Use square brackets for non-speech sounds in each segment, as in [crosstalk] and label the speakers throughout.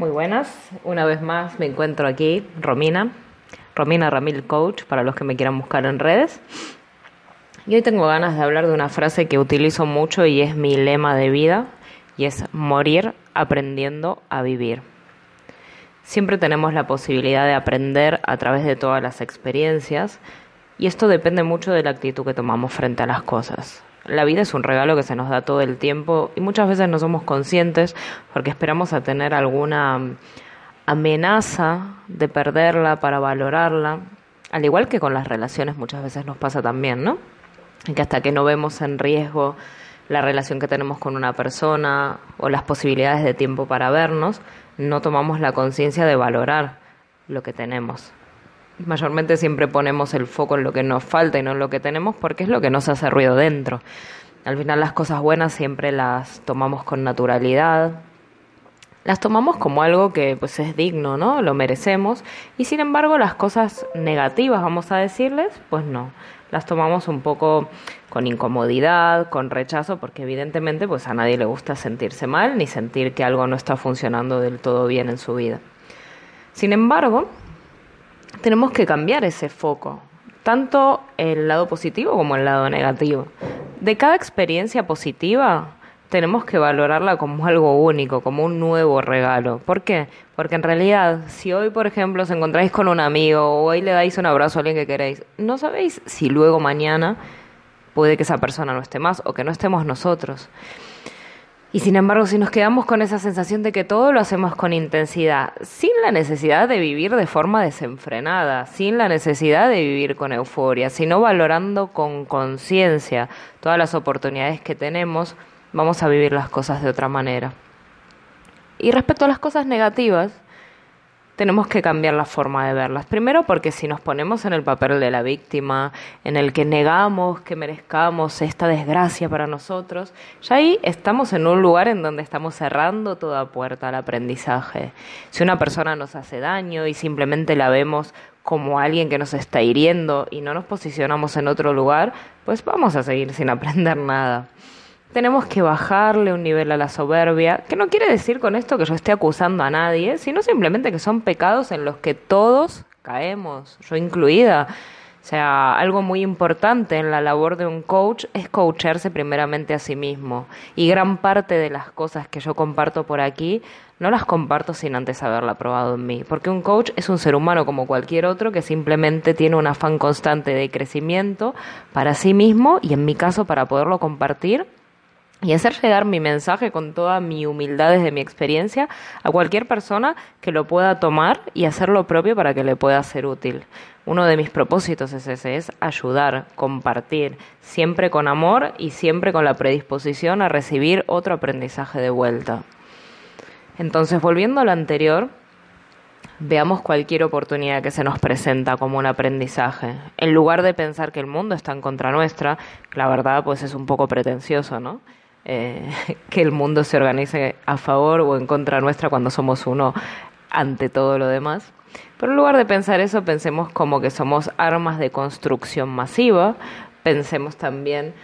Speaker 1: Muy buenas, una vez más me encuentro aquí, Romina, Romina Ramil Coach, para los que me quieran buscar en redes. Y hoy tengo ganas de hablar de una frase que utilizo mucho y es mi lema de vida, y es morir aprendiendo a vivir. Siempre tenemos la posibilidad de aprender a través de todas las experiencias, y esto depende mucho de la actitud que tomamos frente a las cosas. La vida es un regalo que se nos da todo el tiempo y muchas veces no somos conscientes porque esperamos a tener alguna amenaza de perderla para valorarla, al igual que con las relaciones muchas veces nos pasa también, ¿no? Que hasta que no vemos en riesgo la relación que tenemos con una persona o las posibilidades de tiempo para vernos, no tomamos la conciencia de valorar lo que tenemos mayormente siempre ponemos el foco en lo que nos falta y no en lo que tenemos porque es lo que nos hace ruido dentro. Al final las cosas buenas siempre las tomamos con naturalidad, las tomamos como algo que pues es digno, ¿no? Lo merecemos y sin embargo las cosas negativas, vamos a decirles, pues no. Las tomamos un poco con incomodidad, con rechazo, porque evidentemente pues a nadie le gusta sentirse mal ni sentir que algo no está funcionando del todo bien en su vida. Sin embargo, tenemos que cambiar ese foco, tanto el lado positivo como el lado negativo. De cada experiencia positiva tenemos que valorarla como algo único, como un nuevo regalo. ¿Por qué? Porque en realidad, si hoy, por ejemplo, os encontráis con un amigo o hoy le dais un abrazo a alguien que queréis, no sabéis si luego mañana puede que esa persona no esté más o que no estemos nosotros. Y sin embargo, si nos quedamos con esa sensación de que todo lo hacemos con intensidad, sin la necesidad de vivir de forma desenfrenada, sin la necesidad de vivir con euforia, sino valorando con conciencia todas las oportunidades que tenemos, vamos a vivir las cosas de otra manera. Y respecto a las cosas negativas, tenemos que cambiar la forma de verlas. Primero porque si nos ponemos en el papel de la víctima, en el que negamos que merezcamos esta desgracia para nosotros, ya ahí estamos en un lugar en donde estamos cerrando toda puerta al aprendizaje. Si una persona nos hace daño y simplemente la vemos como alguien que nos está hiriendo y no nos posicionamos en otro lugar, pues vamos a seguir sin [laughs] aprender nada tenemos que bajarle un nivel a la soberbia, que no quiere decir con esto que yo esté acusando a nadie, sino simplemente que son pecados en los que todos caemos, yo incluida. O sea, algo muy importante en la labor de un coach es coacharse primeramente a sí mismo. Y gran parte de las cosas que yo comparto por aquí no las comparto sin antes haberla probado en mí. Porque un coach es un ser humano como cualquier otro que simplemente tiene un afán constante de crecimiento para sí mismo y en mi caso para poderlo compartir y hacer llegar mi mensaje con toda mi humildad desde mi experiencia a cualquier persona que lo pueda tomar y hacer lo propio para que le pueda ser útil. Uno de mis propósitos es ese, es ayudar, compartir, siempre con amor y siempre con la predisposición a recibir otro aprendizaje de vuelta. Entonces, volviendo a lo anterior, veamos cualquier oportunidad que se nos presenta como un aprendizaje. En lugar de pensar que el mundo está en contra nuestra, la verdad pues es un poco pretencioso, ¿no? Eh, [laughs] que el mundo se organice a favor o en contra nuestra cuando somos uno ante todo lo demás. Pero en lugar de pensar eso, pensemos como que somos armas de construcción masiva, pensemos también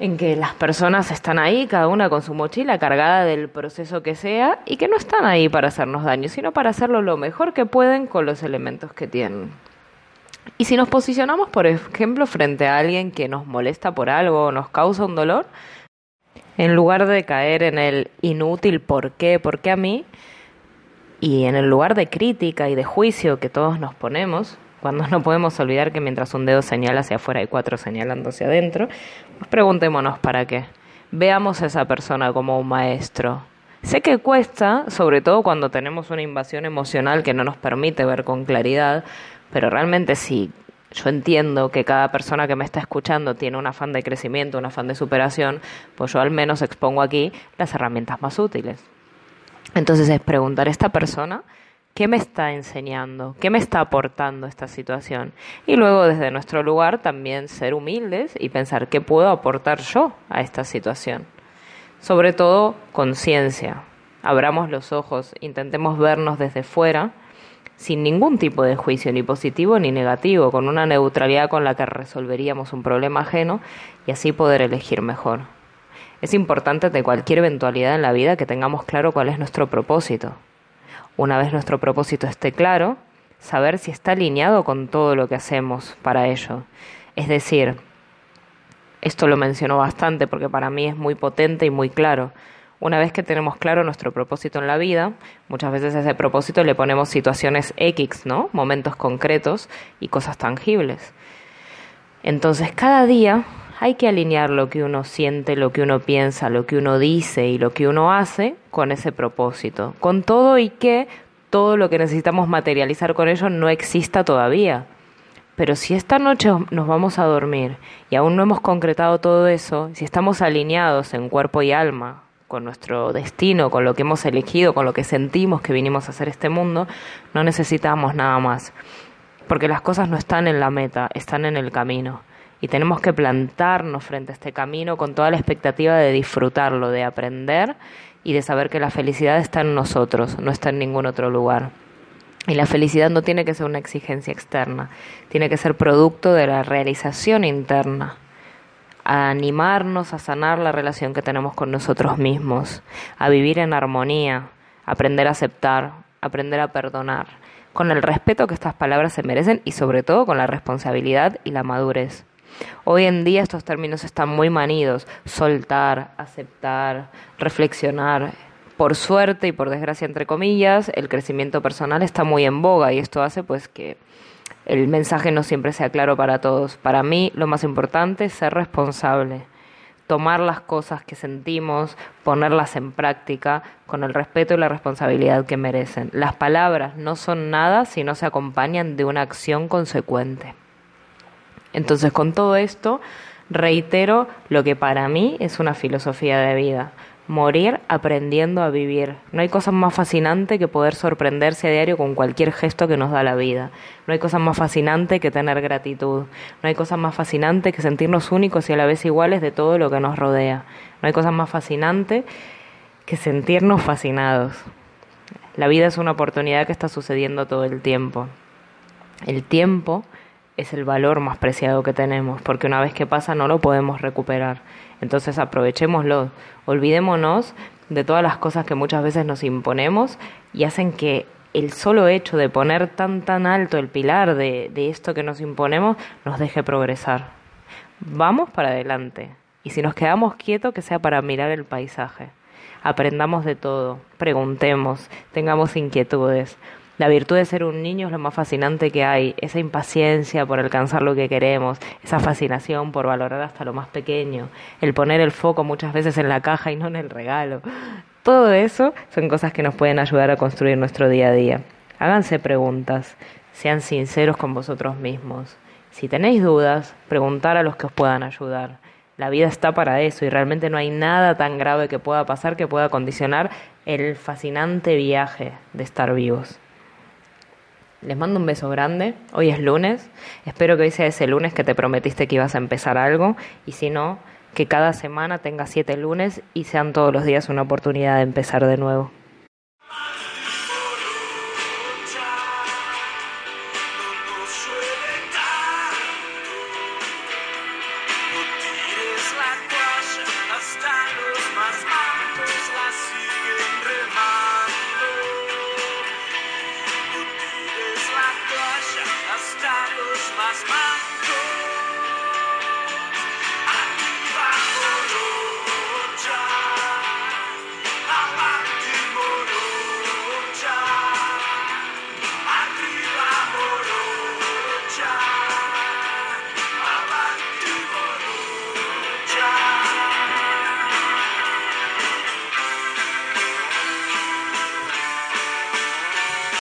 Speaker 1: en que las personas están ahí, cada una con su mochila cargada del proceso que sea, y que no están ahí para hacernos daño, sino para hacerlo lo mejor que pueden con los elementos que tienen. Y si nos posicionamos, por ejemplo, frente a alguien que nos molesta por algo o nos causa un dolor, en lugar de caer en el inútil por qué, por qué a mí, y en el lugar de crítica y de juicio que todos nos ponemos, cuando no podemos olvidar que mientras un dedo señala hacia afuera hay cuatro señalando hacia adentro, pues preguntémonos para qué. Veamos a esa persona como un maestro. Sé que cuesta, sobre todo cuando tenemos una invasión emocional que no nos permite ver con claridad, pero realmente sí yo entiendo que cada persona que me está escuchando tiene un afán de crecimiento, un afán de superación, pues yo al menos expongo aquí las herramientas más útiles. Entonces es preguntar a esta persona qué me está enseñando, qué me está aportando esta situación. Y luego desde nuestro lugar también ser humildes y pensar qué puedo aportar yo a esta situación. Sobre todo conciencia. Abramos los ojos, intentemos vernos desde fuera sin ningún tipo de juicio, ni positivo ni negativo, con una neutralidad con la que resolveríamos un problema ajeno y así poder elegir mejor. Es importante de cualquier eventualidad en la vida que tengamos claro cuál es nuestro propósito. Una vez nuestro propósito esté claro, saber si está alineado con todo lo que hacemos para ello. Es decir, esto lo menciono bastante porque para mí es muy potente y muy claro. Una vez que tenemos claro nuestro propósito en la vida, muchas veces a ese propósito le ponemos situaciones X, ¿no? Momentos concretos y cosas tangibles. Entonces, cada día hay que alinear lo que uno siente, lo que uno piensa, lo que uno dice y lo que uno hace con ese propósito, con todo y que todo lo que necesitamos materializar con ello no exista todavía. Pero si esta noche nos vamos a dormir y aún no hemos concretado todo eso, si estamos alineados en cuerpo y alma con nuestro destino, con lo que hemos elegido, con lo que sentimos que vinimos a hacer este mundo, no necesitamos nada más. Porque las cosas no están en la meta, están en el camino y tenemos que plantarnos frente a este camino con toda la expectativa de disfrutarlo, de aprender y de saber que la felicidad está en nosotros, no está en ningún otro lugar. Y la felicidad no tiene que ser una exigencia externa, tiene que ser producto de la realización interna, a animarnos a sanar la relación que tenemos con nosotros mismos, a vivir en armonía, aprender a aceptar, aprender a perdonar, con el respeto que estas palabras se merecen y sobre todo con la responsabilidad y la madurez. Hoy en día estos términos están muy manidos, soltar, aceptar, reflexionar. Por suerte y por desgracia entre comillas, el crecimiento personal está muy en boga y esto hace pues que el mensaje no siempre sea claro para todos. Para mí lo más importante es ser responsable, tomar las cosas que sentimos, ponerlas en práctica con el respeto y la responsabilidad que merecen. Las palabras no son nada si no se acompañan de una acción consecuente. Entonces, con todo esto, reitero lo que para mí es una filosofía de vida. Morir aprendiendo a vivir. No hay cosa más fascinante que poder sorprenderse a diario con cualquier gesto que nos da la vida. No hay cosa más fascinante que tener gratitud. No hay cosa más fascinante que sentirnos únicos y a la vez iguales de todo lo que nos rodea. No hay cosa más fascinante que sentirnos fascinados. La vida es una oportunidad que está sucediendo todo el tiempo. El tiempo es el valor más preciado que tenemos, porque una vez que pasa no lo podemos recuperar. Entonces aprovechémoslo, olvidémonos de todas las cosas que muchas veces nos imponemos y hacen que el solo hecho de poner tan tan alto el pilar de, de esto que nos imponemos nos deje progresar. Vamos para adelante y si nos quedamos quietos que sea para mirar el paisaje. Aprendamos de todo, preguntemos, tengamos inquietudes. La virtud de ser un niño es lo más fascinante que hay, esa impaciencia por alcanzar lo que queremos, esa fascinación por valorar hasta lo más pequeño, el poner el foco muchas veces en la caja y no en el regalo. Todo eso son cosas que nos pueden ayudar a construir nuestro día a día. Háganse preguntas, sean sinceros con vosotros mismos. Si tenéis dudas, preguntar a los que os puedan ayudar. La vida está para eso y realmente no hay nada tan grave que pueda pasar que pueda condicionar el fascinante viaje de estar vivos. Les mando un beso grande. Hoy es lunes. Espero que hoy sea ese lunes que te prometiste que ibas a empezar algo. Y si no, que cada semana tenga siete lunes y sean todos los días una oportunidad de empezar de nuevo.